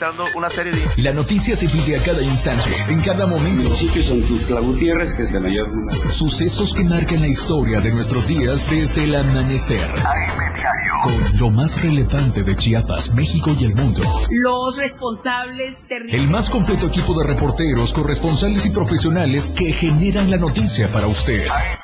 registrando una serie de... La noticia se vive a cada instante, en cada momento. Municipios son Tuxtla Gutiérrez, que es el mayor número. Sucesos que marcan la historia de nuestros días desde el amanecer. AM Diario. Con lo más relevante de Chiapas, México y el mundo. Los responsables El más completo equipo de reporteros, corresponsales y profesionales que generan la noticia para usted. AM.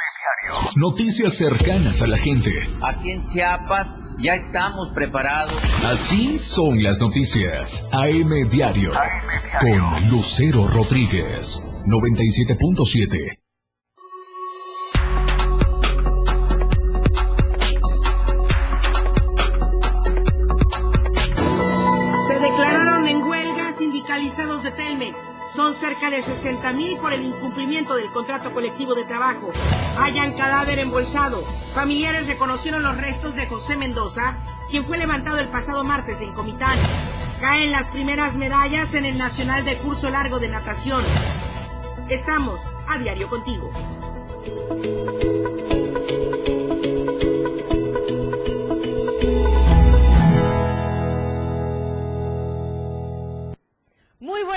Noticias cercanas a la gente. Aquí en Chiapas ya estamos preparados. Así son las noticias. AM Diario. AM Diario. Con Lucero Rodríguez. 97.7. cerca de 60 mil por el incumplimiento del contrato colectivo de trabajo. Hayan cadáver embolsado. Familiares reconocieron los restos de José Mendoza, quien fue levantado el pasado martes en Comitán. Caen las primeras medallas en el Nacional de Curso Largo de Natación. Estamos a diario contigo.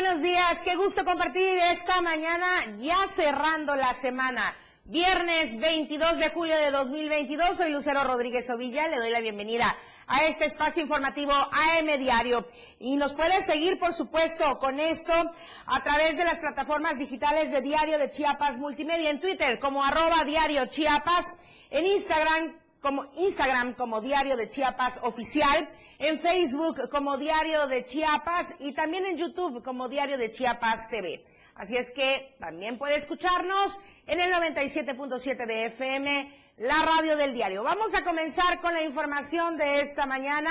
Buenos días, qué gusto compartir esta mañana ya cerrando la semana. Viernes 22 de julio de 2022, soy Lucero Rodríguez Ovilla, le doy la bienvenida a este espacio informativo AM Diario. Y nos puede seguir, por supuesto, con esto a través de las plataformas digitales de Diario de Chiapas Multimedia, en Twitter como arroba Diario Chiapas, en Instagram como Instagram como Diario de Chiapas Oficial, en Facebook como Diario de Chiapas y también en YouTube como Diario de Chiapas TV. Así es que también puede escucharnos en el 97.7 de FM, la radio del diario. Vamos a comenzar con la información de esta mañana.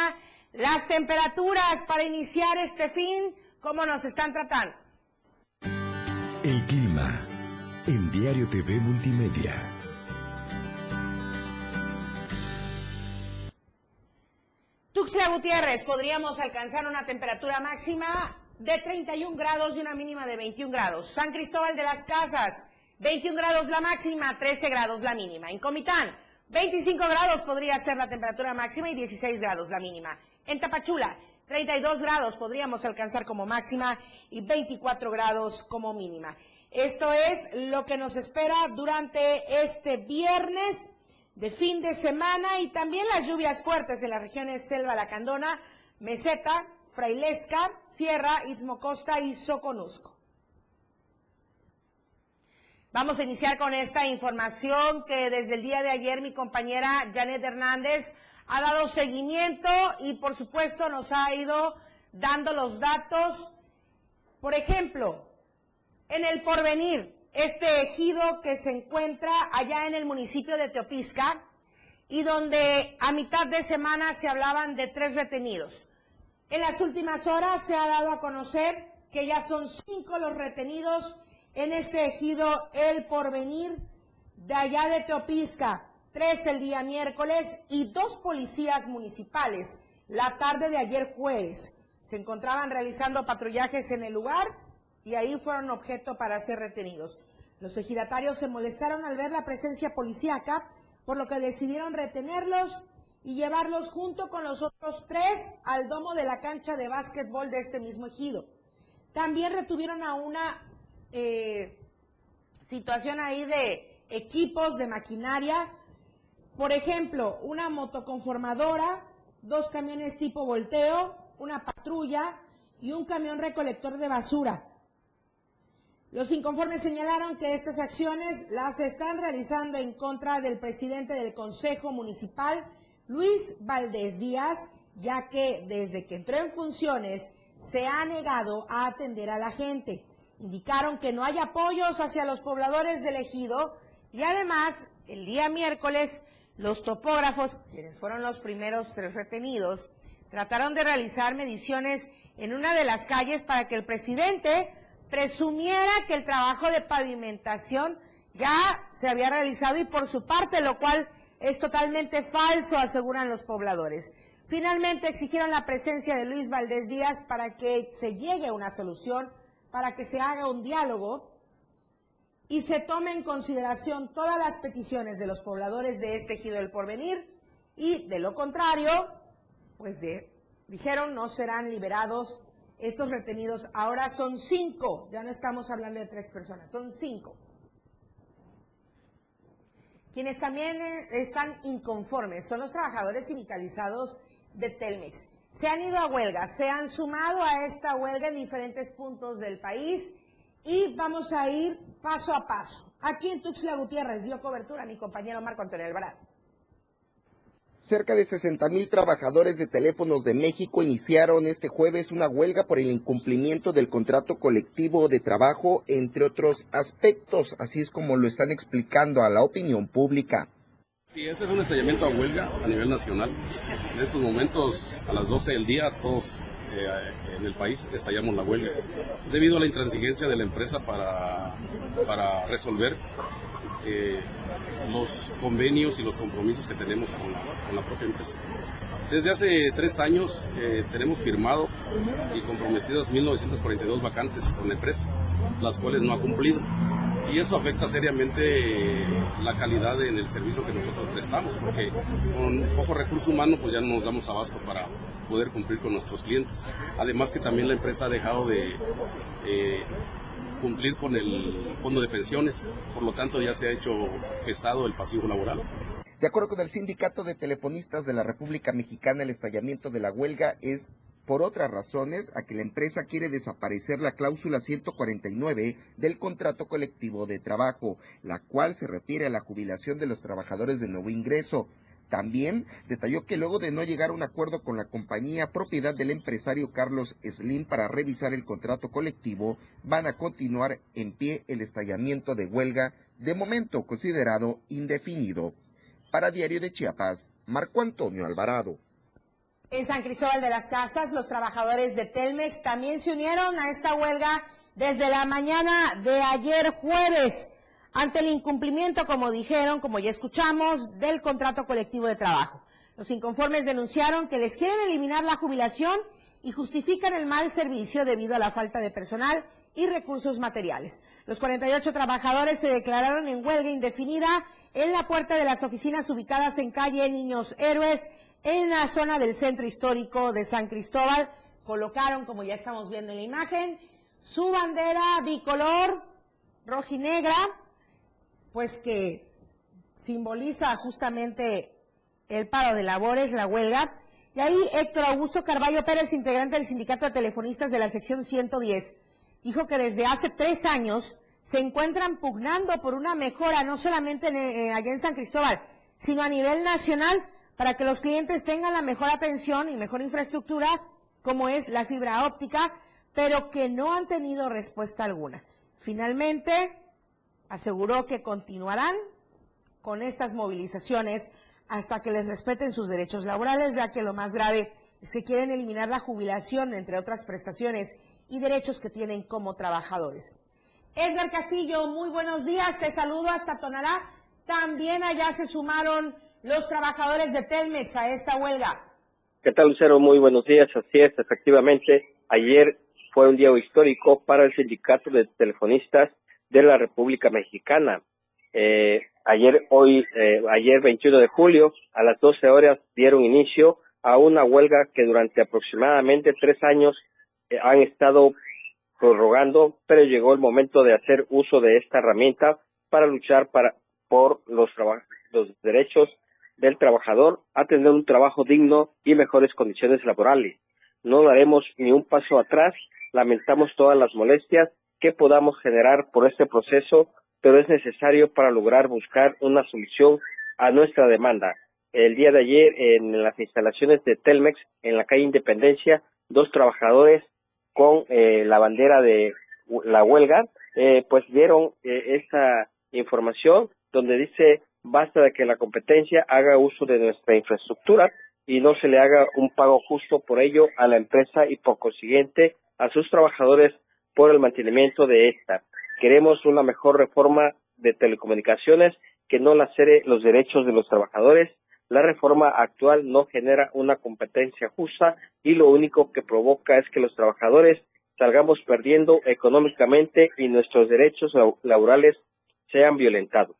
Las temperaturas para iniciar este fin, ¿cómo nos están tratando? El clima en Diario TV Multimedia. Tuxtla Gutiérrez, podríamos alcanzar una temperatura máxima de 31 grados y una mínima de 21 grados. San Cristóbal de las Casas, 21 grados la máxima, 13 grados la mínima. En Comitán, 25 grados podría ser la temperatura máxima y 16 grados la mínima. En Tapachula, 32 grados podríamos alcanzar como máxima y 24 grados como mínima. Esto es lo que nos espera durante este viernes de fin de semana y también las lluvias fuertes en las regiones Selva Lacandona, Meseta, Frailesca, Sierra, Istmo Costa y Soconusco. Vamos a iniciar con esta información que desde el día de ayer mi compañera Janet Hernández ha dado seguimiento y por supuesto nos ha ido dando los datos. Por ejemplo, en el porvenir, este ejido que se encuentra allá en el municipio de Teopisca y donde a mitad de semana se hablaban de tres retenidos. En las últimas horas se ha dado a conocer que ya son cinco los retenidos en este ejido El Porvenir de allá de Teopisca, tres el día miércoles y dos policías municipales la tarde de ayer jueves. Se encontraban realizando patrullajes en el lugar y ahí fueron objeto para ser retenidos. Los ejidatarios se molestaron al ver la presencia policíaca, por lo que decidieron retenerlos y llevarlos junto con los otros tres al domo de la cancha de básquetbol de este mismo ejido. También retuvieron a una eh, situación ahí de equipos, de maquinaria, por ejemplo, una motoconformadora, dos camiones tipo volteo, una patrulla y un camión recolector de basura. Los inconformes señalaron que estas acciones las están realizando en contra del presidente del Consejo Municipal, Luis Valdés Díaz, ya que desde que entró en funciones se ha negado a atender a la gente. Indicaron que no hay apoyos hacia los pobladores del ejido y además el día miércoles los topógrafos, quienes fueron los primeros tres retenidos, trataron de realizar mediciones en una de las calles para que el presidente presumiera que el trabajo de pavimentación ya se había realizado y por su parte, lo cual es totalmente falso, aseguran los pobladores. Finalmente exigieron la presencia de Luis Valdés Díaz para que se llegue a una solución, para que se haga un diálogo y se tome en consideración todas las peticiones de los pobladores de este ejido del porvenir y de lo contrario, pues de, dijeron no serán liberados estos retenidos ahora son cinco, ya no estamos hablando de tres personas, son cinco. Quienes también eh, están inconformes son los trabajadores sindicalizados de Telmex. Se han ido a huelga, se han sumado a esta huelga en diferentes puntos del país y vamos a ir paso a paso. Aquí en Tuxtla Gutiérrez dio cobertura a mi compañero Marco Antonio Alvarado. Cerca de 60 mil trabajadores de teléfonos de México iniciaron este jueves una huelga por el incumplimiento del contrato colectivo de trabajo, entre otros aspectos, así es como lo están explicando a la opinión pública. Sí, este es un estallamiento a huelga a nivel nacional. En estos momentos, a las 12 del día, todos eh, en el país estallamos la huelga, debido a la intransigencia de la empresa para, para resolver eh, los convenios y los compromisos que tenemos con la, con la propia empresa. Desde hace tres años eh, tenemos firmado y comprometidas 1.942 vacantes con la empresa, las cuales no ha cumplido. Y eso afecta seriamente la calidad en el servicio que nosotros prestamos, porque con poco recurso humano pues ya no nos damos abasto para poder cumplir con nuestros clientes. Además que también la empresa ha dejado de eh, cumplir con el fondo de pensiones, por lo tanto ya se ha hecho pesado el pasivo laboral. De acuerdo con el Sindicato de Telefonistas de la República Mexicana, el estallamiento de la huelga es por otras razones a que la empresa quiere desaparecer la cláusula 149 del contrato colectivo de trabajo, la cual se refiere a la jubilación de los trabajadores de nuevo ingreso. También detalló que luego de no llegar a un acuerdo con la compañía propiedad del empresario Carlos Slim para revisar el contrato colectivo, van a continuar en pie el estallamiento de huelga, de momento considerado indefinido. Para Diario de Chiapas, Marco Antonio Alvarado. En San Cristóbal de las Casas, los trabajadores de Telmex también se unieron a esta huelga desde la mañana de ayer jueves ante el incumplimiento, como dijeron, como ya escuchamos, del contrato colectivo de trabajo. Los inconformes denunciaron que les quieren eliminar la jubilación y justifican el mal servicio debido a la falta de personal y recursos materiales. Los 48 trabajadores se declararon en huelga indefinida en la puerta de las oficinas ubicadas en calle Niños Héroes, en la zona del centro histórico de San Cristóbal. Colocaron, como ya estamos viendo en la imagen, su bandera bicolor rojinegra pues que simboliza justamente el paro de labores, la huelga. Y ahí Héctor Augusto Carballo Pérez, integrante del Sindicato de Telefonistas de la sección 110, dijo que desde hace tres años se encuentran pugnando por una mejora, no solamente en, eh, allá en San Cristóbal, sino a nivel nacional, para que los clientes tengan la mejor atención y mejor infraestructura, como es la fibra óptica, pero que no han tenido respuesta alguna. Finalmente, aseguró que continuarán con estas movilizaciones hasta que les respeten sus derechos laborales, ya que lo más grave es que quieren eliminar la jubilación, entre otras prestaciones y derechos que tienen como trabajadores. Edgar Castillo, muy buenos días, te saludo hasta Tonalá. También allá se sumaron los trabajadores de Telmex a esta huelga. ¿Qué tal, Lucero? Muy buenos días. Así es, efectivamente, ayer fue un día histórico para el sindicato de telefonistas de la República Mexicana. Eh, ayer, hoy, eh, ayer 21 de julio, a las 12 horas dieron inicio a una huelga que durante aproximadamente tres años eh, han estado prorrogando, pero llegó el momento de hacer uso de esta herramienta para luchar para, por los, los derechos del trabajador a tener un trabajo digno y mejores condiciones laborales. No daremos ni un paso atrás, lamentamos todas las molestias que podamos generar por este proceso, pero es necesario para lograr buscar una solución a nuestra demanda. El día de ayer, en las instalaciones de Telmex, en la calle Independencia, dos trabajadores con eh, la bandera de la huelga, eh, pues dieron eh, esta información donde dice basta de que la competencia haga uso de nuestra infraestructura y no se le haga un pago justo por ello a la empresa y por consiguiente a sus trabajadores por el mantenimiento de esta. Queremos una mejor reforma de telecomunicaciones que no lacere los derechos de los trabajadores. La reforma actual no genera una competencia justa y lo único que provoca es que los trabajadores salgamos perdiendo económicamente y nuestros derechos laborales sean violentados.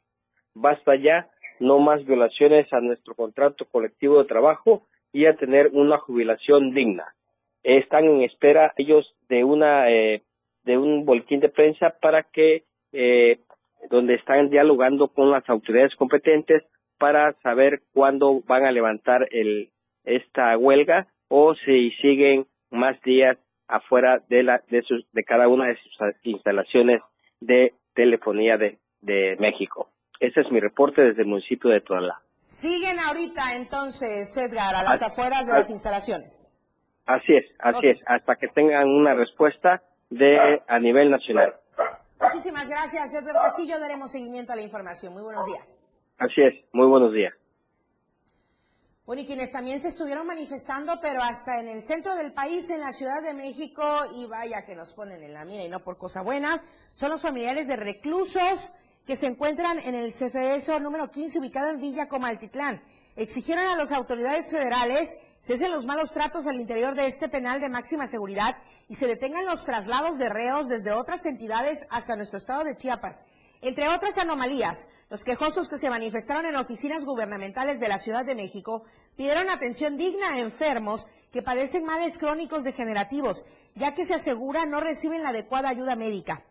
Basta ya, no más violaciones a nuestro contrato colectivo de trabajo y a tener una jubilación digna. están en espera ellos de una eh, de un boletín de prensa para que eh, donde están dialogando con las autoridades competentes para saber cuándo van a levantar el esta huelga o si siguen más días afuera de la de sus de cada una de sus instalaciones de telefonía de, de México. Ese es mi reporte desde el municipio de Tonalá. Siguen ahorita entonces, Edgar, a las afueras de las instalaciones. Así es, así es, hasta que tengan una respuesta de a nivel nacional. Muchísimas gracias, Edgar Castillo. Daremos seguimiento a la información. Muy buenos días. Así es, muy buenos días. Bueno, y quienes también se estuvieron manifestando, pero hasta en el centro del país, en la Ciudad de México, y vaya que nos ponen en la mira y no por cosa buena, son los familiares de reclusos que se encuentran en el CFESO número 15, ubicado en Villa Comaltitlán. Exigieron a las autoridades federales cesen los malos tratos al interior de este penal de máxima seguridad y se detengan los traslados de reos desde otras entidades hasta nuestro estado de Chiapas. Entre otras anomalías, los quejosos que se manifestaron en oficinas gubernamentales de la Ciudad de México pidieron atención digna a enfermos que padecen males crónicos degenerativos, ya que se asegura no reciben la adecuada ayuda médica.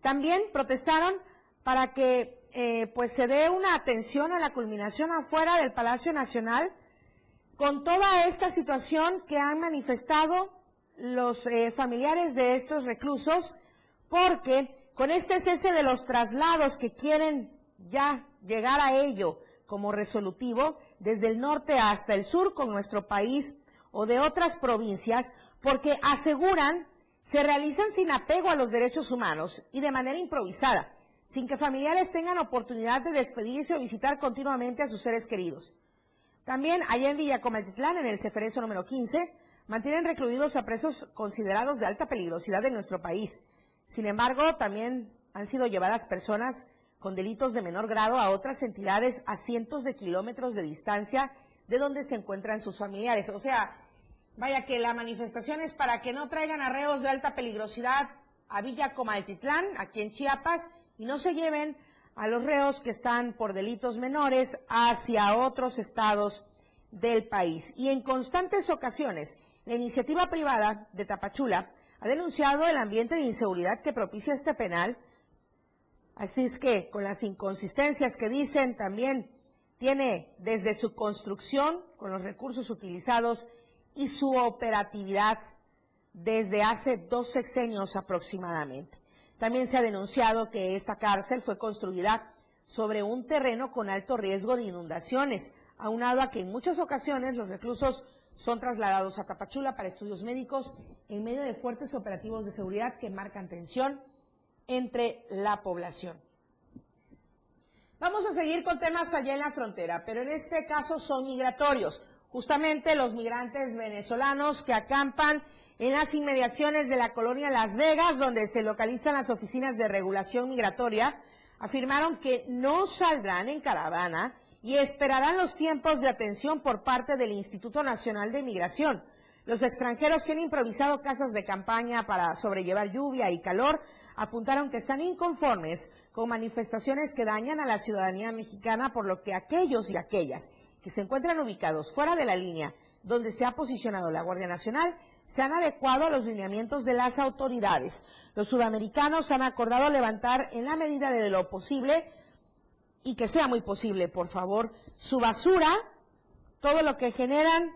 También protestaron para que eh, pues se dé una atención a la culminación afuera del Palacio Nacional con toda esta situación que han manifestado los eh, familiares de estos reclusos, porque con este cese de los traslados que quieren ya llegar a ello como resolutivo, desde el norte hasta el sur con nuestro país o de otras provincias, porque aseguran se realizan sin apego a los derechos humanos y de manera improvisada sin que familiares tengan oportunidad de despedirse o visitar continuamente a sus seres queridos. También allá en Villacomaltitlán, en el Ceferezo número 15, mantienen recluidos a presos considerados de alta peligrosidad en nuestro país. Sin embargo, también han sido llevadas personas con delitos de menor grado a otras entidades a cientos de kilómetros de distancia de donde se encuentran sus familiares. O sea, vaya que la manifestación es para que no traigan arreos de alta peligrosidad a Villa Comaltitlán, aquí en Chiapas, y no se lleven a los reos que están por delitos menores hacia otros estados del país. Y en constantes ocasiones, la iniciativa privada de Tapachula ha denunciado el ambiente de inseguridad que propicia este penal. Así es que, con las inconsistencias que dicen, también tiene desde su construcción, con los recursos utilizados y su operatividad desde hace dos sexenios aproximadamente. También se ha denunciado que esta cárcel fue construida sobre un terreno con alto riesgo de inundaciones, aunado a que en muchas ocasiones los reclusos son trasladados a Tapachula para estudios médicos en medio de fuertes operativos de seguridad que marcan tensión entre la población. Vamos a seguir con temas allá en la frontera, pero en este caso son migratorios. Justamente los migrantes venezolanos que acampan en las inmediaciones de la colonia Las Vegas, donde se localizan las oficinas de regulación migratoria, afirmaron que no saldrán en caravana y esperarán los tiempos de atención por parte del Instituto Nacional de Migración. Los extranjeros que han improvisado casas de campaña para sobrellevar lluvia y calor apuntaron que están inconformes con manifestaciones que dañan a la ciudadanía mexicana, por lo que aquellos y aquellas que se encuentran ubicados fuera de la línea donde se ha posicionado la Guardia Nacional se han adecuado a los lineamientos de las autoridades. Los sudamericanos han acordado levantar en la medida de lo posible y que sea muy posible, por favor, su basura, todo lo que generan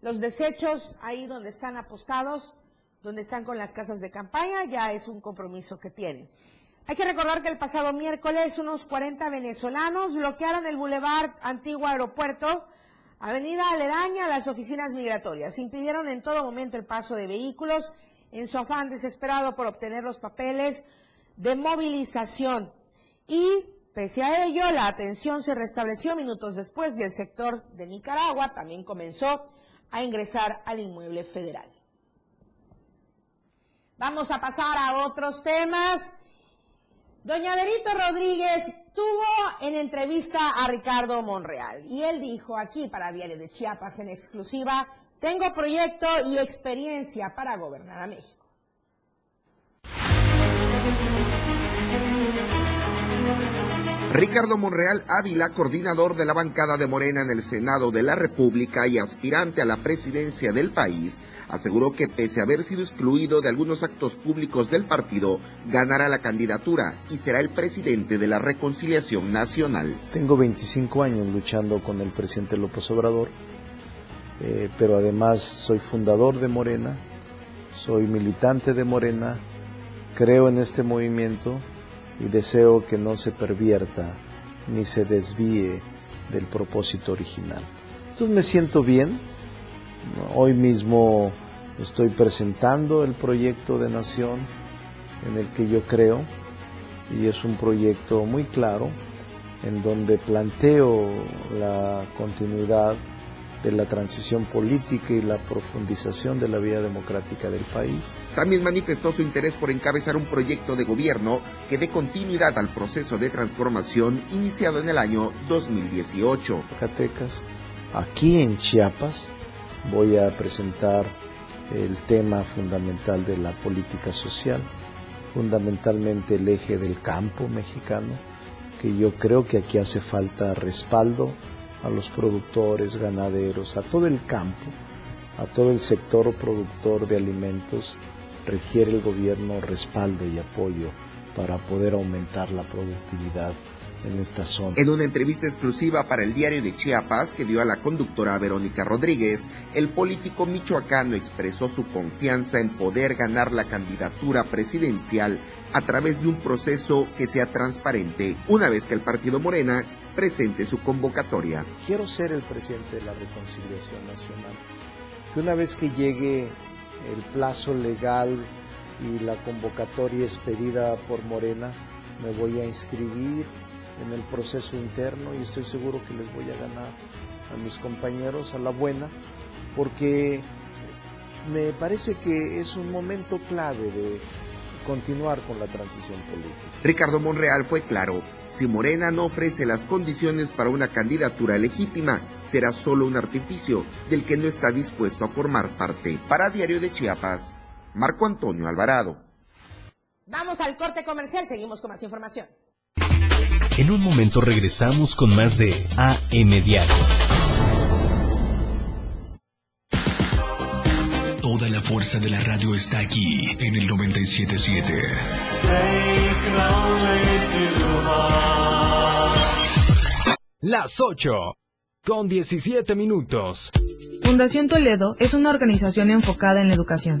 los desechos ahí donde están apostados, donde están con las casas de campaña, ya es un compromiso que tienen. Hay que recordar que el pasado miércoles unos 40 venezolanos bloquearon el bulevar Antiguo Aeropuerto Avenida aledaña las oficinas migratorias. Impidieron en todo momento el paso de vehículos en su afán desesperado por obtener los papeles de movilización. Y pese a ello, la atención se restableció minutos después y el sector de Nicaragua también comenzó a ingresar al inmueble federal. Vamos a pasar a otros temas. Doña Berito Rodríguez tuvo en entrevista a Ricardo Monreal y él dijo aquí para Diario de Chiapas en exclusiva, tengo proyecto y experiencia para gobernar a México. Ricardo Monreal Ávila, coordinador de la bancada de Morena en el Senado de la República y aspirante a la presidencia del país, aseguró que pese a haber sido excluido de algunos actos públicos del partido, ganará la candidatura y será el presidente de la Reconciliación Nacional. Tengo 25 años luchando con el presidente López Obrador, eh, pero además soy fundador de Morena, soy militante de Morena, creo en este movimiento y deseo que no se pervierta ni se desvíe del propósito original. Entonces me siento bien. Hoy mismo estoy presentando el proyecto de nación en el que yo creo y es un proyecto muy claro en donde planteo la continuidad de la transición política y la profundización de la vida democrática del país. También manifestó su interés por encabezar un proyecto de gobierno que dé continuidad al proceso de transformación iniciado en el año 2018. Zacatecas, aquí en Chiapas voy a presentar el tema fundamental de la política social, fundamentalmente el eje del campo mexicano, que yo creo que aquí hace falta respaldo a los productores, ganaderos, a todo el campo, a todo el sector productor de alimentos, requiere el gobierno respaldo y apoyo para poder aumentar la productividad en esta zona. En una entrevista exclusiva para el diario de Chiapas que dio a la conductora Verónica Rodríguez, el político michoacano expresó su confianza en poder ganar la candidatura presidencial a través de un proceso que sea transparente una vez que el partido Morena presente su convocatoria. Quiero ser el presidente de la Reconciliación Nacional. Que una vez que llegue el plazo legal y la convocatoria expedida por Morena, me voy a inscribir en el proceso interno y estoy seguro que les voy a ganar a mis compañeros a la buena, porque me parece que es un momento clave de continuar con la transición política. Ricardo Monreal fue claro, si Morena no ofrece las condiciones para una candidatura legítima, será solo un artificio del que no está dispuesto a formar parte. Para Diario de Chiapas, Marco Antonio Alvarado. Vamos al corte comercial, seguimos con más información. En un momento regresamos con más de AM Diario. Toda la fuerza de la radio está aquí en el 977. Las 8 con 17 minutos. Fundación Toledo es una organización enfocada en la educación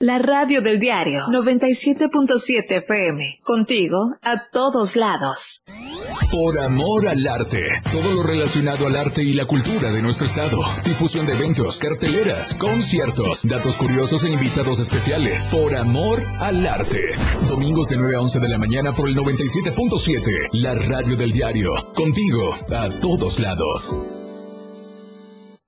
La radio del diario 97.7 FM. Contigo a todos lados. Por amor al arte. Todo lo relacionado al arte y la cultura de nuestro estado. Difusión de eventos, carteleras, conciertos, datos curiosos e invitados especiales. Por amor al arte. Domingos de 9 a 11 de la mañana por el 97.7. La radio del diario. Contigo a todos lados.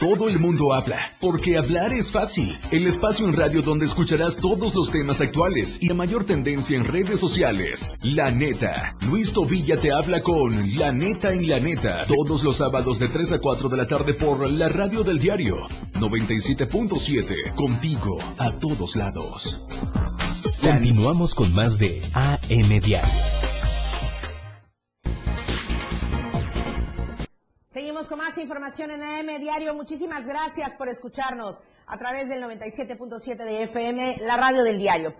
Todo el mundo habla, porque hablar es fácil. El espacio en radio donde escucharás todos los temas actuales y la mayor tendencia en redes sociales. La neta. Luis Tobilla te habla con La neta en la neta. Todos los sábados de 3 a 4 de la tarde por la radio del diario. 97.7. Contigo a todos lados. Continuamos con más de AM Diario. Seguimos con más información en AM Diario. Muchísimas gracias por escucharnos a través del 97.7 de FM, la radio del diario.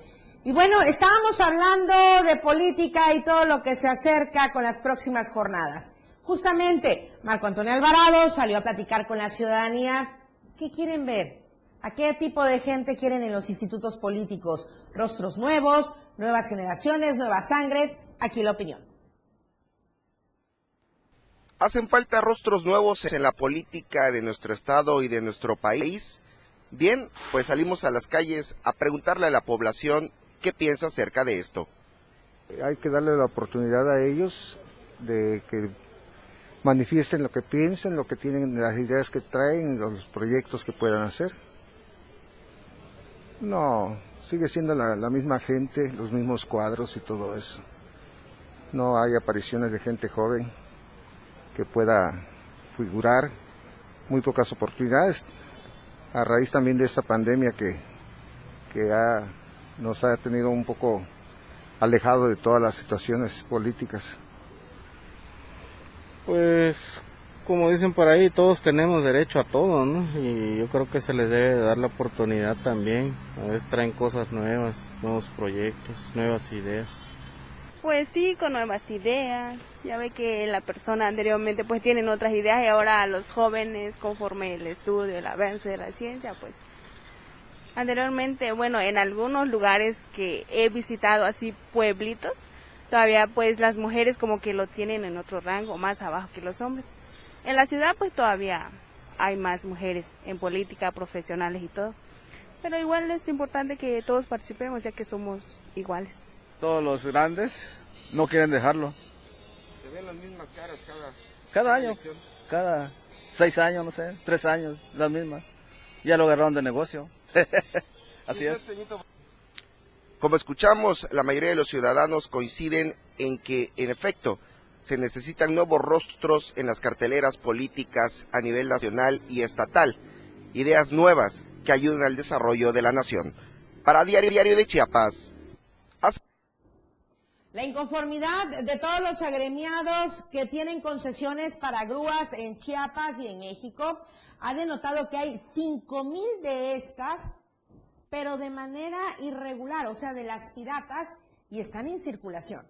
Y bueno, estábamos hablando de política y todo lo que se acerca con las próximas jornadas. Justamente, Marco Antonio Alvarado salió a platicar con la ciudadanía. ¿Qué quieren ver? ¿A qué tipo de gente quieren en los institutos políticos? ¿Rostros nuevos? ¿Nuevas generaciones? ¿Nueva sangre? Aquí la opinión. ¿Hacen falta rostros nuevos en la política de nuestro estado y de nuestro país? Bien, pues salimos a las calles a preguntarle a la población qué piensa acerca de esto. Hay que darle la oportunidad a ellos de que manifiesten lo que piensan, lo que tienen, las ideas que traen, los proyectos que puedan hacer. No, sigue siendo la, la misma gente, los mismos cuadros y todo eso. No hay apariciones de gente joven que pueda figurar, muy pocas oportunidades, a raíz también de esta pandemia que, que ha, nos ha tenido un poco alejado de todas las situaciones políticas. Pues, como dicen por ahí, todos tenemos derecho a todo, ¿no? Y yo creo que se les debe dar la oportunidad también. A veces traen cosas nuevas, nuevos proyectos, nuevas ideas. Pues sí, con nuevas ideas. Ya ve que la persona anteriormente pues tienen otras ideas y ahora los jóvenes conforme el estudio, el avance de la ciencia, pues anteriormente, bueno, en algunos lugares que he visitado así pueblitos, todavía pues las mujeres como que lo tienen en otro rango, más abajo que los hombres. En la ciudad pues todavía hay más mujeres en política, profesionales y todo. Pero igual es importante que todos participemos ya que somos iguales todos los grandes no quieren dejarlo. Se ven las mismas caras cada, cada año, cada seis años, no sé, tres años, las mismas. Ya lo agarraron de negocio. Así es. Como escuchamos, la mayoría de los ciudadanos coinciden en que, en efecto, se necesitan nuevos rostros en las carteleras políticas a nivel nacional y estatal, ideas nuevas que ayuden al desarrollo de la nación. Para Diario Diario de Chiapas, la inconformidad de todos los agremiados que tienen concesiones para grúas en Chiapas y en México ha denotado que hay 5 mil de estas, pero de manera irregular, o sea, de las piratas, y están en circulación.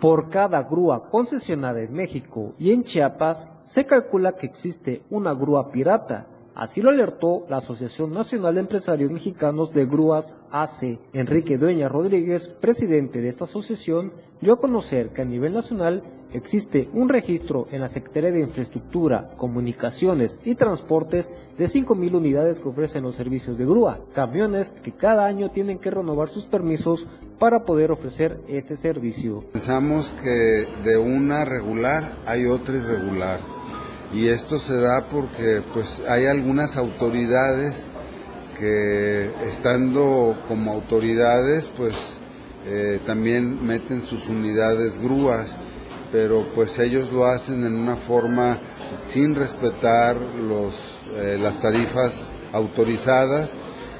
Por cada grúa concesionada en México y en Chiapas, se calcula que existe una grúa pirata Así lo alertó la Asociación Nacional de Empresarios Mexicanos de Grúas AC. Enrique Dueña Rodríguez, presidente de esta asociación, dio a conocer que a nivel nacional existe un registro en la Secretaría de Infraestructura, Comunicaciones y Transportes de 5.000 unidades que ofrecen los servicios de grúa, camiones que cada año tienen que renovar sus permisos para poder ofrecer este servicio. Pensamos que de una regular hay otra irregular y esto se da porque pues hay algunas autoridades que estando como autoridades pues eh, también meten sus unidades grúas pero pues ellos lo hacen en una forma sin respetar los, eh, las tarifas autorizadas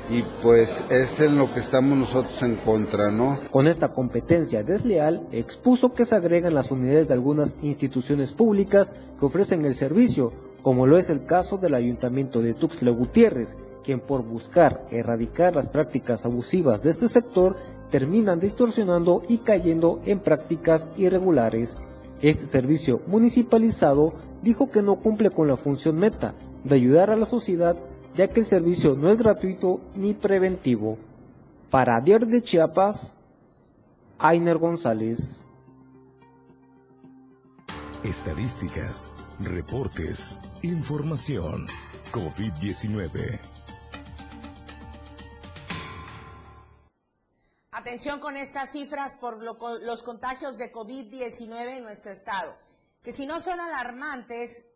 y pues es en lo que estamos nosotros en contra, ¿no? Con esta competencia desleal, expuso que se agregan las unidades de algunas instituciones públicas que ofrecen el servicio, como lo es el caso del Ayuntamiento de Tuxtla Gutiérrez, quien por buscar erradicar las prácticas abusivas de este sector terminan distorsionando y cayendo en prácticas irregulares. Este servicio municipalizado dijo que no cumple con la función meta de ayudar a la sociedad ya que el servicio no es gratuito ni preventivo. Para Diario de Chiapas, Ainer González. Estadísticas, reportes, información. COVID-19. Atención con estas cifras por lo- los contagios de COVID-19 en nuestro estado, que si no son alarmantes,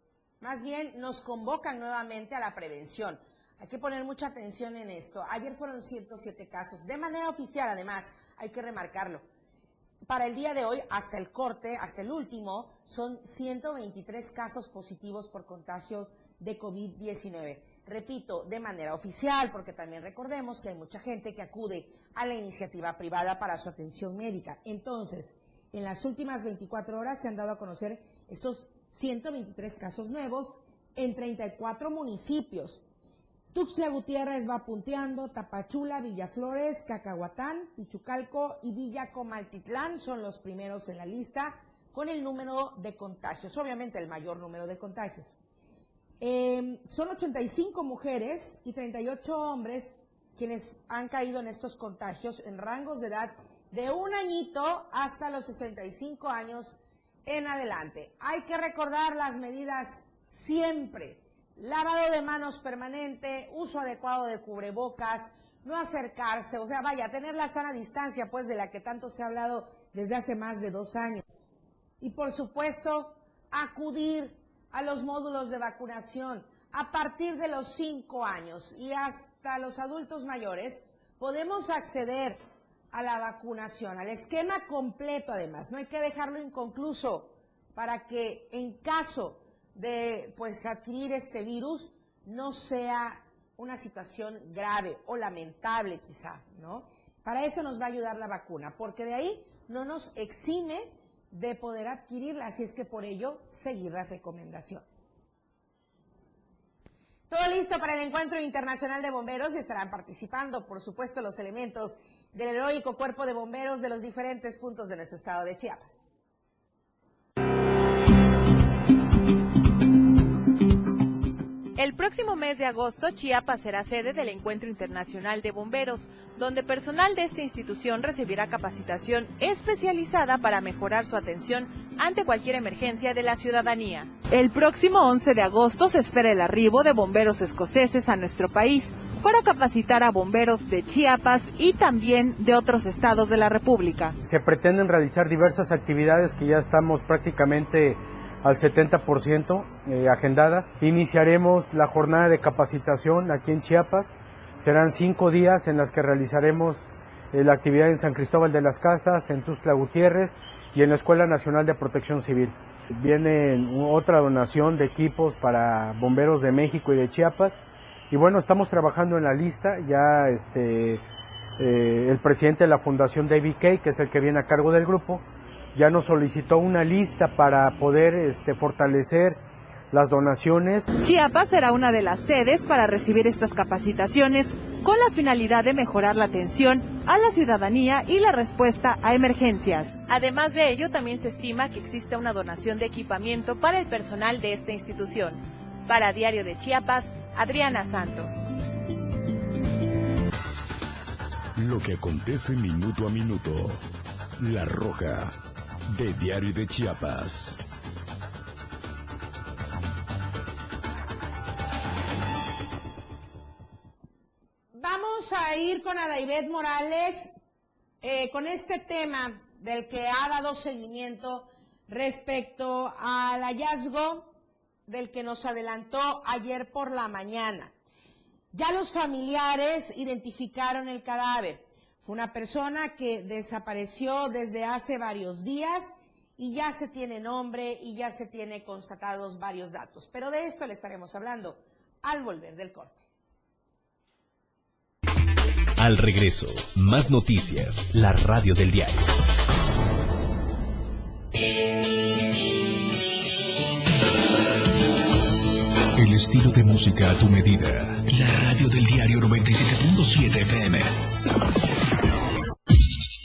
más bien nos convocan nuevamente a la prevención. Hay que poner mucha atención en esto. Ayer fueron 107 casos, de manera oficial además, hay que remarcarlo. Para el día de hoy, hasta el corte, hasta el último, son 123 casos positivos por contagios de COVID-19. Repito, de manera oficial, porque también recordemos que hay mucha gente que acude a la iniciativa privada para su atención médica. Entonces, en las últimas 24 horas se han dado a conocer estos 123 casos nuevos en 34 municipios. Tuxtla Gutiérrez va punteando, Tapachula, Villaflores, Cacahuatán, Pichucalco y Villa Comaltitlán son los primeros en la lista con el número de contagios, obviamente el mayor número de contagios. Eh, son 85 mujeres y 38 hombres quienes han caído en estos contagios en rangos de edad de un añito hasta los 65 años en adelante. Hay que recordar las medidas siempre. Lavado de manos permanente, uso adecuado de cubrebocas, no acercarse, o sea, vaya, tener la sana distancia, pues, de la que tanto se ha hablado desde hace más de dos años. Y por supuesto, acudir a los módulos de vacunación a partir de los cinco años y hasta los adultos mayores, podemos acceder a la vacunación, al esquema completo además. No hay que dejarlo inconcluso para que en caso de pues adquirir este virus no sea una situación grave o lamentable quizá, ¿no? Para eso nos va a ayudar la vacuna, porque de ahí no nos exime de poder adquirirla, así es que por ello seguir las recomendaciones. Todo listo para el encuentro internacional de bomberos y estarán participando, por supuesto, los elementos del heroico cuerpo de bomberos de los diferentes puntos de nuestro estado de Chiapas. El próximo mes de agosto, Chiapas será sede del Encuentro Internacional de Bomberos, donde personal de esta institución recibirá capacitación especializada para mejorar su atención ante cualquier emergencia de la ciudadanía. El próximo 11 de agosto se espera el arribo de bomberos escoceses a nuestro país para capacitar a bomberos de Chiapas y también de otros estados de la República. Se pretenden realizar diversas actividades que ya estamos prácticamente al 70% eh, agendadas. Iniciaremos la jornada de capacitación aquí en Chiapas. Serán cinco días en las que realizaremos eh, la actividad en San Cristóbal de las Casas, en Tuxtla Gutiérrez y en la Escuela Nacional de Protección Civil. Viene otra donación de equipos para bomberos de México y de Chiapas. Y bueno, estamos trabajando en la lista. Ya este, eh, el presidente de la Fundación David Kay, que es el que viene a cargo del grupo, ya nos solicitó una lista para poder este, fortalecer las donaciones. Chiapas será una de las sedes para recibir estas capacitaciones con la finalidad de mejorar la atención a la ciudadanía y la respuesta a emergencias. Además de ello, también se estima que existe una donación de equipamiento para el personal de esta institución. Para Diario de Chiapas, Adriana Santos. Lo que acontece minuto a minuto. La Roja, de Diario de Chiapas. Vamos a ir con Adaibet Morales eh, con este tema del que ha dado seguimiento respecto al hallazgo del que nos adelantó ayer por la mañana. Ya los familiares identificaron el cadáver. Fue una persona que desapareció desde hace varios días y ya se tiene nombre y ya se tiene constatados varios datos. Pero de esto le estaremos hablando al volver del corte. Al regreso, más noticias, la radio del diario. El estilo de música a tu medida. La radio del diario 97.7 FM.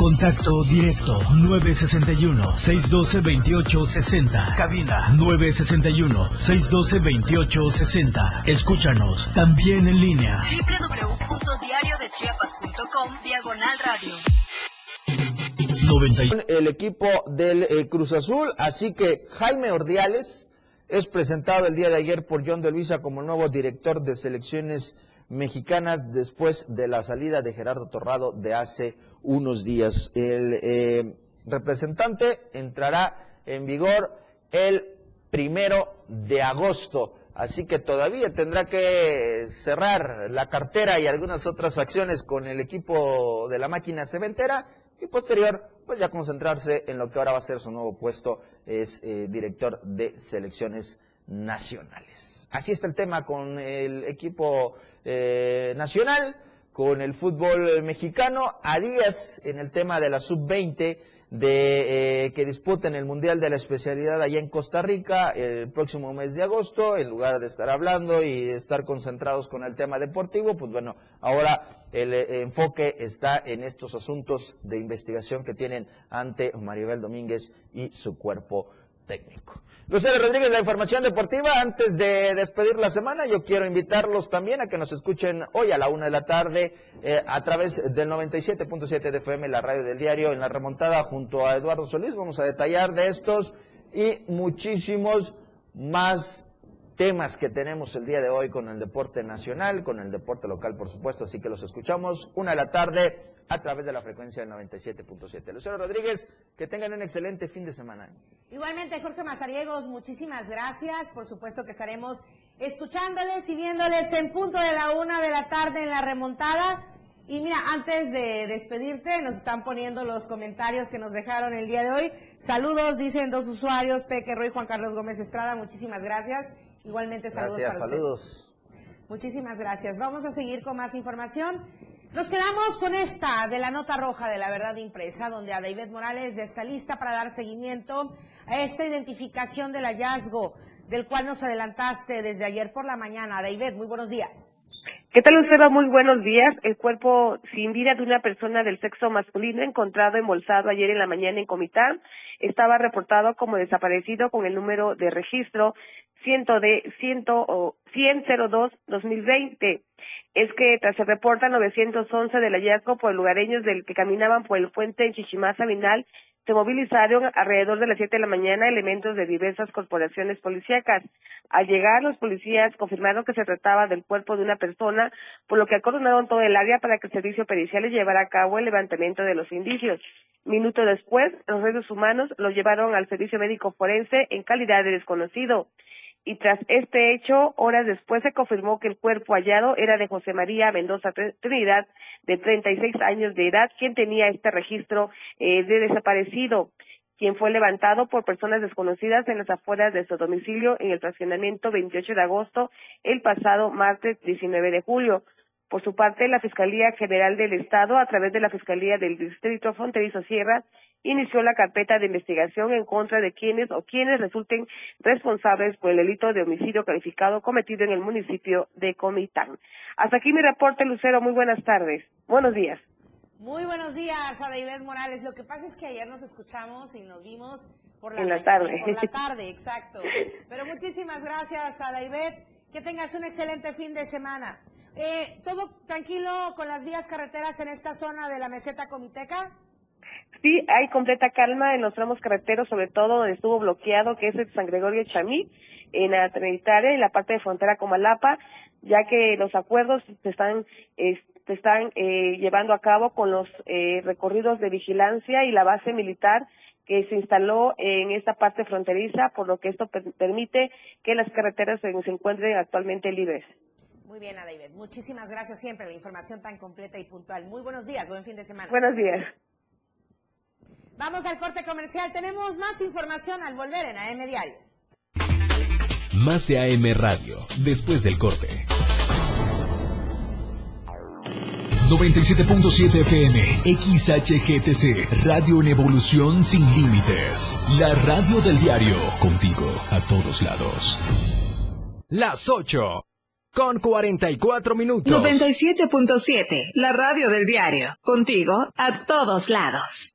Contacto directo 961-612-2860. Cabina 961-612-2860. Escúchanos también en línea. www.diariodechiapas.com Diagonal Radio. 90 El equipo del eh, Cruz Azul, así que Jaime Ordiales es presentado el día de ayer por John de Luisa como nuevo director de selecciones mexicanas después de la salida de Gerardo Torrado de hace unos días. El eh, representante entrará en vigor el primero de agosto. Así que todavía tendrá que cerrar la cartera y algunas otras acciones con el equipo de la máquina cementera y posterior, pues ya concentrarse en lo que ahora va a ser su nuevo puesto, es eh, director de selecciones nacionales. Así está el tema con el equipo eh, nacional, con el fútbol mexicano, a días en el tema de la sub-20 de eh, que disputen el Mundial de la Especialidad allá en Costa Rica el próximo mes de agosto, en lugar de estar hablando y estar concentrados con el tema deportivo, pues bueno, ahora el eh, enfoque está en estos asuntos de investigación que tienen ante Maribel Domínguez y su cuerpo técnico. Lucero Rodríguez, la información deportiva. Antes de despedir la semana, yo quiero invitarlos también a que nos escuchen hoy a la una de la tarde eh, a través del 97.7 de FM, la radio del diario, en la remontada junto a Eduardo Solís. Vamos a detallar de estos y muchísimos más temas que tenemos el día de hoy con el deporte nacional, con el deporte local, por supuesto. Así que los escuchamos una de la tarde a través de la frecuencia del 97.7. Lucero Rodríguez, que tengan un excelente fin de semana. Igualmente, Jorge Mazariegos, muchísimas gracias. Por supuesto que estaremos escuchándoles y viéndoles en punto de la una de la tarde en la remontada. Y mira, antes de despedirte, nos están poniendo los comentarios que nos dejaron el día de hoy. Saludos, dicen dos usuarios, Peque Roy, Juan Carlos Gómez Estrada, muchísimas gracias. Igualmente saludos Gracias, para saludos. ustedes. Muchísimas gracias. Vamos a seguir con más información. Nos quedamos con esta de la nota roja de la verdad impresa, donde a David Morales ya está lista para dar seguimiento a esta identificación del hallazgo, del cual nos adelantaste desde ayer por la mañana. David, muy buenos días. ¿Qué tal, Lucero? Muy buenos días. El cuerpo sin vida de una persona del sexo masculino encontrado embolsado ayer en la mañana en Comitán estaba reportado como desaparecido con el número de registro 100 de 100 o 10002-2020. Es que tras el reporta 911 del hallazgo por lugareños del que caminaban por el puente en Chichimasa Vinal, se movilizaron alrededor de las 7 de la mañana elementos de diversas corporaciones policíacas. Al llegar, los policías confirmaron que se trataba del cuerpo de una persona, por lo que acordonaron todo el área para que el servicio pericial llevara a cabo el levantamiento de los indicios. Minuto después, los redes humanos lo llevaron al servicio médico forense en calidad de desconocido y tras este hecho, horas después se confirmó que el cuerpo hallado era de José María Mendoza Trinidad, de 36 años de edad, quien tenía este registro eh, de desaparecido, quien fue levantado por personas desconocidas en las afueras de su domicilio en el fraccionamiento 28 de agosto, el pasado martes 19 de julio. Por su parte, la Fiscalía General del Estado, a través de la Fiscalía del Distrito Fronterizo Sierra, inició la carpeta de investigación en contra de quienes o quienes resulten responsables por el delito de homicidio calificado cometido en el municipio de Comitán. Hasta aquí mi reporte, Lucero. Muy buenas tardes. Buenos días. Muy buenos días a David Morales. Lo que pasa es que ayer nos escuchamos y nos vimos por la, En la mañana, tarde. Por la tarde, exacto. Pero muchísimas gracias a David. Que tengas un excelente fin de semana. Eh, ¿Todo tranquilo con las vías carreteras en esta zona de la meseta comiteca? Sí, hay completa calma en los tramos carreteros, sobre todo donde estuvo bloqueado, que es el San Gregorio Chamí, en la Trinitaria, en la parte de frontera con Malapa, ya que los acuerdos se están, eh, se están eh, llevando a cabo con los eh, recorridos de vigilancia y la base militar que se instaló en esta parte fronteriza, por lo que esto per- permite que las carreteras se, se encuentren actualmente libres. Muy bien, a David. Muchísimas gracias siempre. La información tan completa y puntual. Muy buenos días. Buen fin de semana. Buenos días. Vamos al corte comercial. Tenemos más información al volver en AM Diario. Más de AM Radio, después del corte. 97.7 FM, XHGTC, Radio en Evolución Sin Límites. La radio del diario, contigo a todos lados. Las 8, con 44 minutos. 97.7, la radio del diario, contigo a todos lados.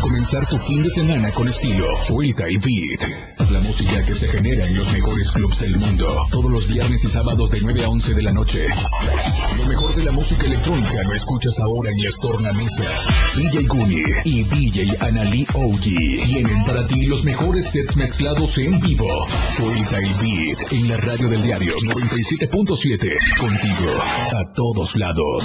Comenzar tu fin de semana con estilo, suelta el beat. La música que se genera en los mejores clubs del mundo. Todos los viernes y sábados de 9 a 11 de la noche. Lo mejor de la música electrónica lo escuchas ahora en las tornamesas. DJ Guni y DJ Anali Oji tienen para ti los mejores sets mezclados en vivo. Suelta el beat en la radio del diario 97.7. Contigo a todos lados.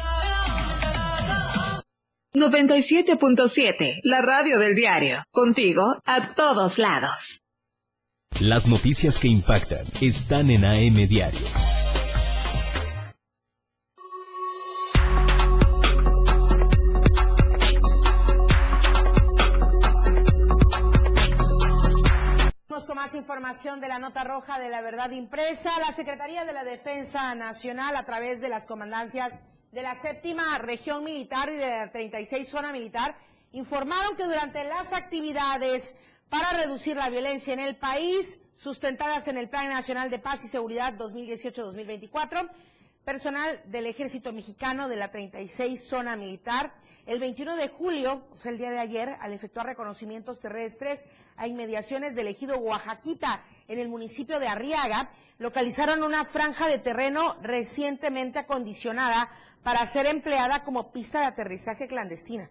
97.7, la radio del diario, contigo a todos lados. Las noticias que impactan están en AM Diario. Vamos con más información de la nota roja de la verdad impresa. La Secretaría de la Defensa Nacional, a través de las comandancias de la séptima región militar y de la 36 zona militar, informaron que durante las actividades para reducir la violencia en el país, sustentadas en el Plan Nacional de Paz y Seguridad 2018-2024, personal del Ejército Mexicano de la 36 Zona Militar, el 21 de julio, o sea, el día de ayer, al efectuar reconocimientos terrestres a inmediaciones del ejido Oaxaquita en el municipio de Arriaga, localizaron una franja de terreno recientemente acondicionada para ser empleada como pista de aterrizaje clandestina.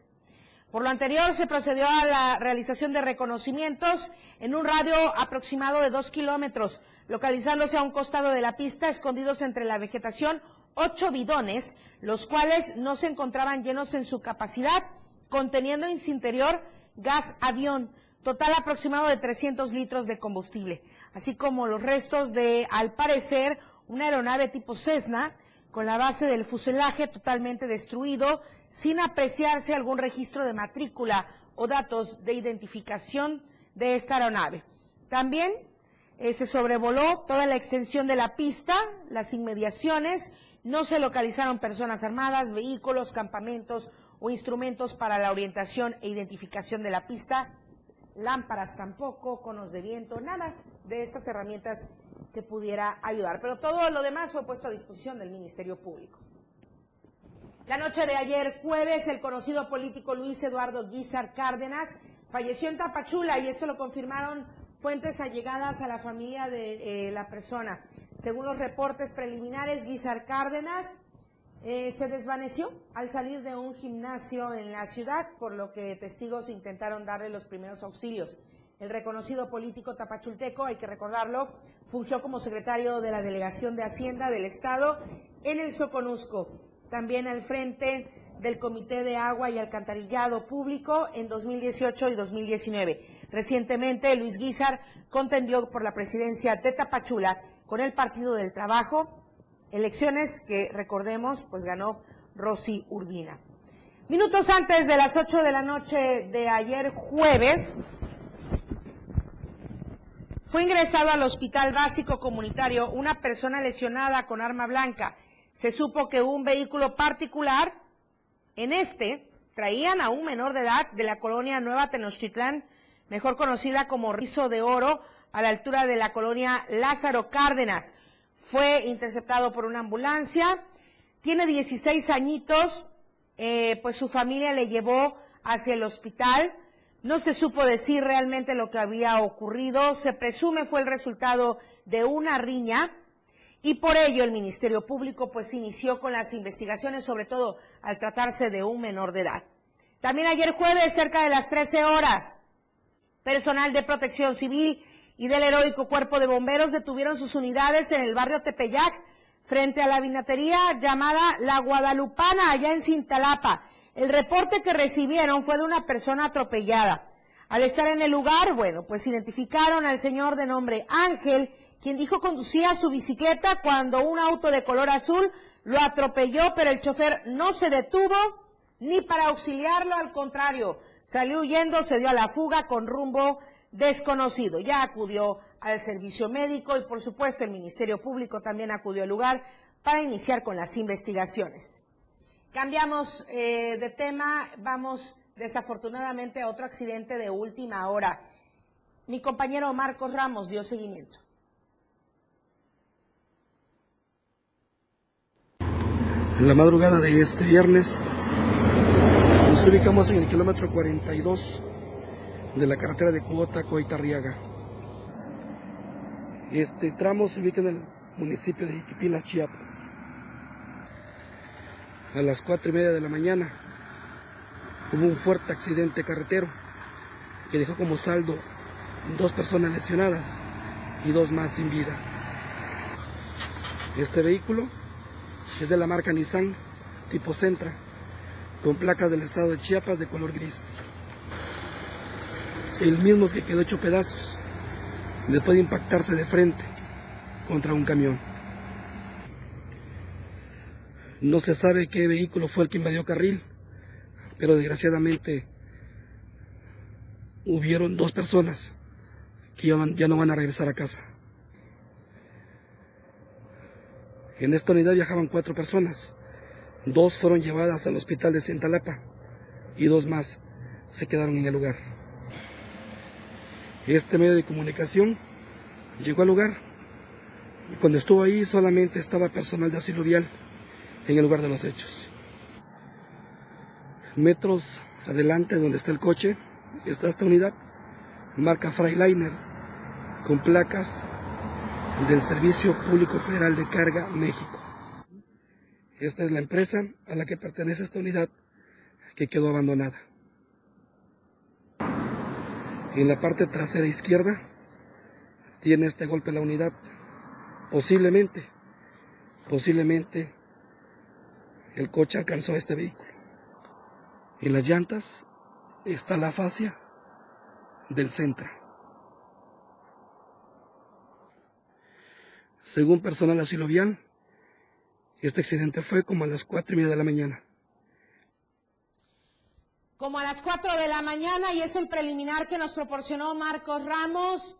Por lo anterior, se procedió a la realización de reconocimientos en un radio aproximado de dos kilómetros, localizándose a un costado de la pista, escondidos entre la vegetación, ocho bidones, los cuales no se encontraban llenos en su capacidad, conteniendo en su interior gas avión, total aproximado de 300 litros de combustible, así como los restos de, al parecer, una aeronave tipo Cessna, con la base del fuselaje totalmente destruido, sin apreciarse algún registro de matrícula o datos de identificación de esta aeronave. También eh, se sobrevoló toda la extensión de la pista, las inmediaciones, no se localizaron personas armadas, vehículos, campamentos o instrumentos para la orientación e identificación de la pista, lámparas tampoco, conos de viento, nada de estas herramientas que pudiera ayudar. Pero todo lo demás fue puesto a disposición del Ministerio Público. La noche de ayer jueves, el conocido político Luis Eduardo Guizar Cárdenas falleció en Tapachula y esto lo confirmaron fuentes allegadas a la familia de eh, la persona. Según los reportes preliminares, Guizar Cárdenas eh, se desvaneció al salir de un gimnasio en la ciudad, por lo que testigos intentaron darle los primeros auxilios. El reconocido político tapachulteco, hay que recordarlo, fungió como secretario de la Delegación de Hacienda del Estado en el Soconusco. también al frente del Comité de Agua y Alcantarillado Público en 2018 y 2019. Recientemente, Luis Guizar contendió por la presidencia de Tapachula con el Partido del Trabajo, elecciones que, recordemos, pues ganó Rosy Urbina. Minutos antes de las 8 de la noche de ayer jueves, fue ingresado al Hospital Básico Comunitario una persona lesionada con arma blanca. Se supo que un vehículo particular, en este, traían a un menor de edad de la colonia Nueva Tenochtitlán, mejor conocida como Rizo de Oro, a la altura de la colonia Lázaro Cárdenas. Fue interceptado por una ambulancia. Tiene 16 añitos, eh, pues su familia le llevó hacia el hospital. No se supo decir realmente lo que había ocurrido. Se presume fue el resultado de una riña y por ello el Ministerio Público pues inició con las investigaciones, sobre todo al tratarse de un menor de edad. También ayer jueves, cerca de las 13 horas, personal de protección civil y del heroico cuerpo de bomberos detuvieron sus unidades en el barrio Tepeyac frente a la vinatería llamada La Guadalupana, allá en Cintalapa. El reporte que recibieron fue de una persona atropellada. Al estar en el lugar, bueno, pues identificaron al señor de nombre Ángel, quien dijo conducía su bicicleta cuando un auto de color azul lo atropelló, pero el chofer no se detuvo ni para auxiliarlo, al contrario, salió huyendo, se dio a la fuga con rumbo desconocido. Ya acudió al servicio médico y por supuesto el Ministerio Público también acudió al lugar para iniciar con las investigaciones. Cambiamos eh, de tema, vamos desafortunadamente a otro accidente de última hora. Mi compañero Marcos Ramos dio seguimiento. En la madrugada de este viernes nos ubicamos en el kilómetro 42 de la carretera de Cuota, Coitarriaga. Este tramo se ubica en el municipio de Iquipilas, Chiapas. A las cuatro y media de la mañana hubo un fuerte accidente carretero que dejó como saldo dos personas lesionadas y dos más sin vida. Este vehículo es de la marca Nissan tipo Centra con placas del estado de Chiapas de color gris. El mismo que quedó hecho pedazos después de impactarse de frente contra un camión. No se sabe qué vehículo fue el que invadió carril, pero desgraciadamente hubieron dos personas que ya no van a regresar a casa. En esta unidad viajaban cuatro personas. Dos fueron llevadas al hospital de Cintalapa y dos más se quedaron en el lugar. Este medio de comunicación llegó al lugar y cuando estuvo ahí solamente estaba personal de asilo vial en el lugar de los hechos. Metros adelante donde está el coche está esta unidad, marca Freiliner, con placas del Servicio Público Federal de Carga México. Esta es la empresa a la que pertenece esta unidad que quedó abandonada. En la parte trasera izquierda tiene este golpe la unidad. Posiblemente, posiblemente el coche alcanzó a este vehículo. En las llantas está la fascia del Centra. Según personal asilo vial, este accidente fue como a las cuatro y media de la mañana. Como a las cuatro de la mañana y es el preliminar que nos proporcionó Marcos Ramos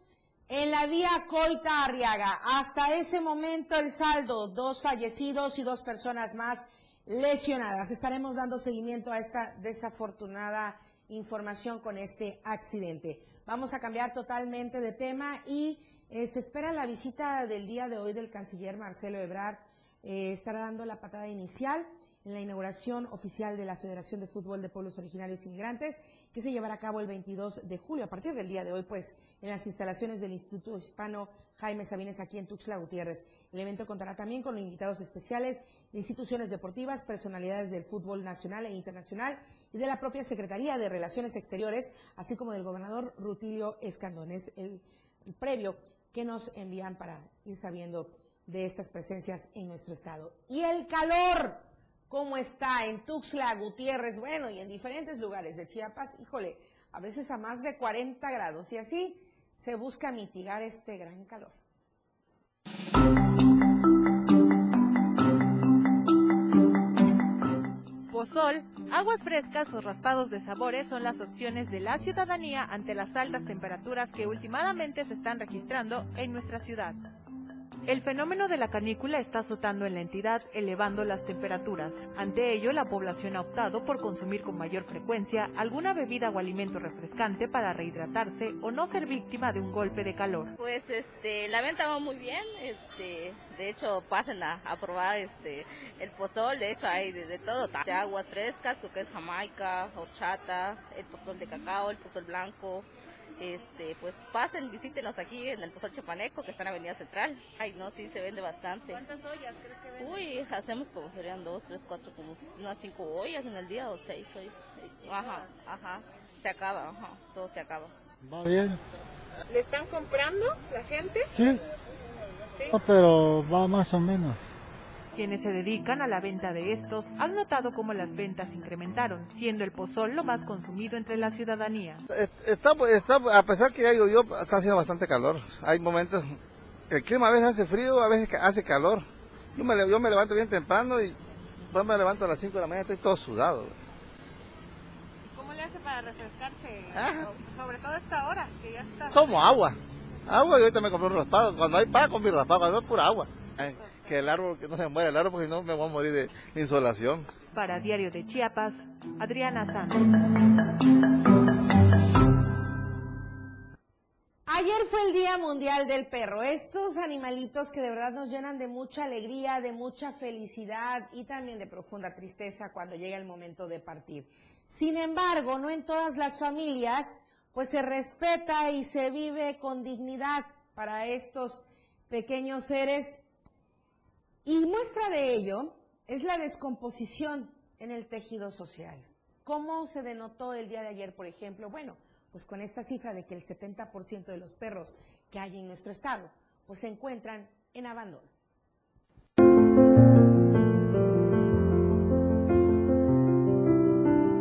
en la vía Coita Arriaga. Hasta ese momento el saldo, dos fallecidos y dos personas más lesionadas. Estaremos dando seguimiento a esta desafortunada información con este accidente. Vamos a cambiar totalmente de tema y eh, se espera la visita del día de hoy del canciller Marcelo Ebrard. Eh, estará dando la patada inicial en la inauguración oficial de la Federación de Fútbol de Pueblos Originarios Inmigrantes, que se llevará a cabo el 22 de julio, a partir del día de hoy, pues, en las instalaciones del Instituto Hispano Jaime Sabines, aquí en Tuxtla Gutiérrez. El evento contará también con invitados especiales de instituciones deportivas, personalidades del fútbol nacional e internacional y de la propia Secretaría de Relaciones Exteriores, así como del gobernador Rutilio Escandones, el, el previo que nos envían para ir sabiendo de estas presencias en nuestro estado. Y el calor cómo está en Tuxtla Gutiérrez, bueno, y en diferentes lugares de Chiapas, híjole, a veces a más de 40 grados y así se busca mitigar este gran calor. Pozol, aguas frescas o raspados de sabores son las opciones de la ciudadanía ante las altas temperaturas que últimamente se están registrando en nuestra ciudad. El fenómeno de la canícula está azotando en la entidad, elevando las temperaturas. Ante ello, la población ha optado por consumir con mayor frecuencia alguna bebida o alimento refrescante para rehidratarse o no ser víctima de un golpe de calor. Pues este, la venta va muy bien, este, de hecho pasen a, probar este el pozol, de hecho hay de, todo, de aguas frescas, lo que es jamaica, horchata, el pozol de cacao, el pozol blanco, este, pues pasen, visítenos aquí en el Pozol Chapaneco, que está en Avenida Central. Ay, no, sí, se vende bastante. ¿Cuántas ollas crees que venden? Uy, hacemos como serían dos, tres, cuatro, como unas cinco ollas en el día o seis ollas. Ajá, ajá, se acaba, ajá, todo se acaba. Va bien. ¿Le están comprando la gente? Sí. ¿Sí? pero va más o menos. Quienes se dedican a la venta de estos han notado cómo las ventas incrementaron, siendo el pozol lo más consumido entre la ciudadanía. Está, está, a pesar que ya llovió, está haciendo bastante calor. Hay momentos, el clima a veces hace frío, a veces hace calor. Yo me, yo me levanto bien temprano y después me levanto a las 5 de la mañana y estoy todo sudado. ¿Cómo le hace para refrescarse? Sobre todo esta hora, que ya está... Tomo agua. Agua y ahorita me compré un raspado. Cuando hay pan, con mi raspado, cuando es pura agua que el árbol, que no se muera el árbol, porque si no me voy a morir de insolación. Para Diario de Chiapas, Adriana Sánchez. Ayer fue el Día Mundial del Perro. Estos animalitos que de verdad nos llenan de mucha alegría, de mucha felicidad y también de profunda tristeza cuando llega el momento de partir. Sin embargo, no en todas las familias pues se respeta y se vive con dignidad para estos pequeños seres y muestra de ello es la descomposición en el tejido social. ¿Cómo se denotó el día de ayer, por ejemplo? Bueno, pues con esta cifra de que el 70% de los perros que hay en nuestro estado pues se encuentran en abandono.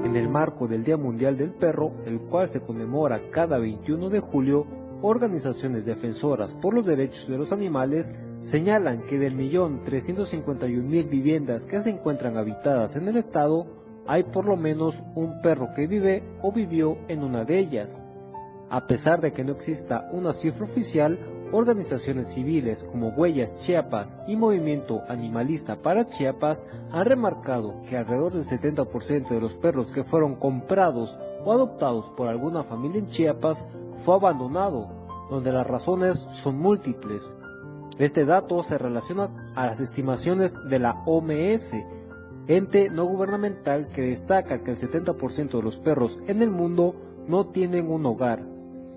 En el marco del Día Mundial del Perro, el cual se conmemora cada 21 de julio, organizaciones defensoras por los derechos de los animales señalan que del millón 351 mil viviendas que se encuentran habitadas en el estado, hay por lo menos un perro que vive o vivió en una de ellas. A pesar de que no exista una cifra oficial, organizaciones civiles como Huellas Chiapas y Movimiento Animalista para Chiapas han remarcado que alrededor del 70% de los perros que fueron comprados o adoptados por alguna familia en Chiapas fue abandonado, donde las razones son múltiples, este dato se relaciona a las estimaciones de la OMS, ente no gubernamental que destaca que el 70% de los perros en el mundo no tienen un hogar.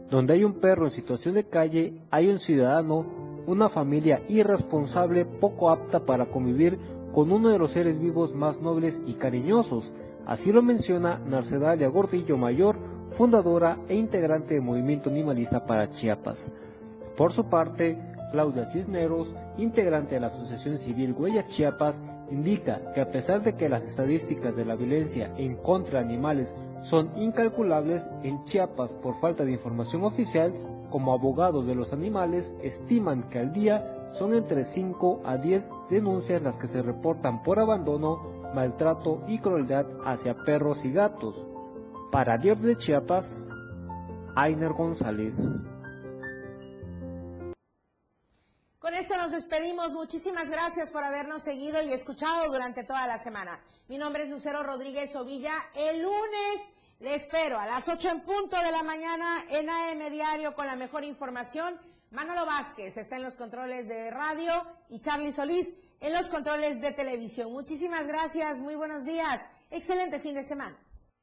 Donde hay un perro en situación de calle, hay un ciudadano, una familia irresponsable poco apta para convivir con uno de los seres vivos más nobles y cariñosos. Así lo menciona Narcedalia Gordillo Mayor, fundadora e integrante del Movimiento Animalista para Chiapas. Por su parte, Claudia Cisneros, integrante de la Asociación Civil Huellas Chiapas, indica que a pesar de que las estadísticas de la violencia en contra de animales son incalculables, en Chiapas, por falta de información oficial, como abogados de los animales, estiman que al día son entre 5 a 10 denuncias las que se reportan por abandono, maltrato y crueldad hacia perros y gatos. Para Dios de Chiapas, Ainer González. Despedimos. Muchísimas gracias por habernos seguido y escuchado durante toda la semana. Mi nombre es Lucero Rodríguez Ovilla. El lunes le espero a las 8 en punto de la mañana en AM Diario con la mejor información. Manolo Vázquez está en los controles de radio y Charlie Solís en los controles de televisión. Muchísimas gracias, muy buenos días, excelente fin de semana.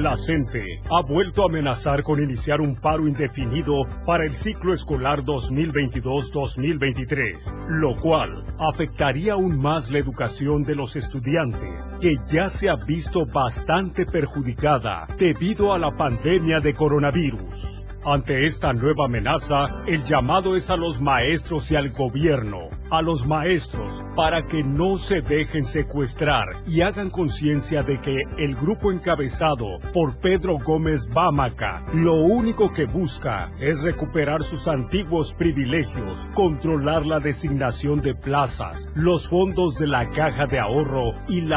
La CENTE ha vuelto a amenazar con iniciar un paro indefinido para el ciclo escolar 2022-2023, lo cual afectaría aún más la educación de los estudiantes, que ya se ha visto bastante perjudicada debido a la pandemia de coronavirus. Ante esta nueva amenaza, el llamado es a los maestros y al gobierno, a los maestros, para que no se dejen secuestrar y hagan conciencia de que el grupo encabezado por Pedro Gómez Bámaca lo único que busca es recuperar sus antiguos privilegios, controlar la designación de plazas, los fondos de la caja de ahorro y la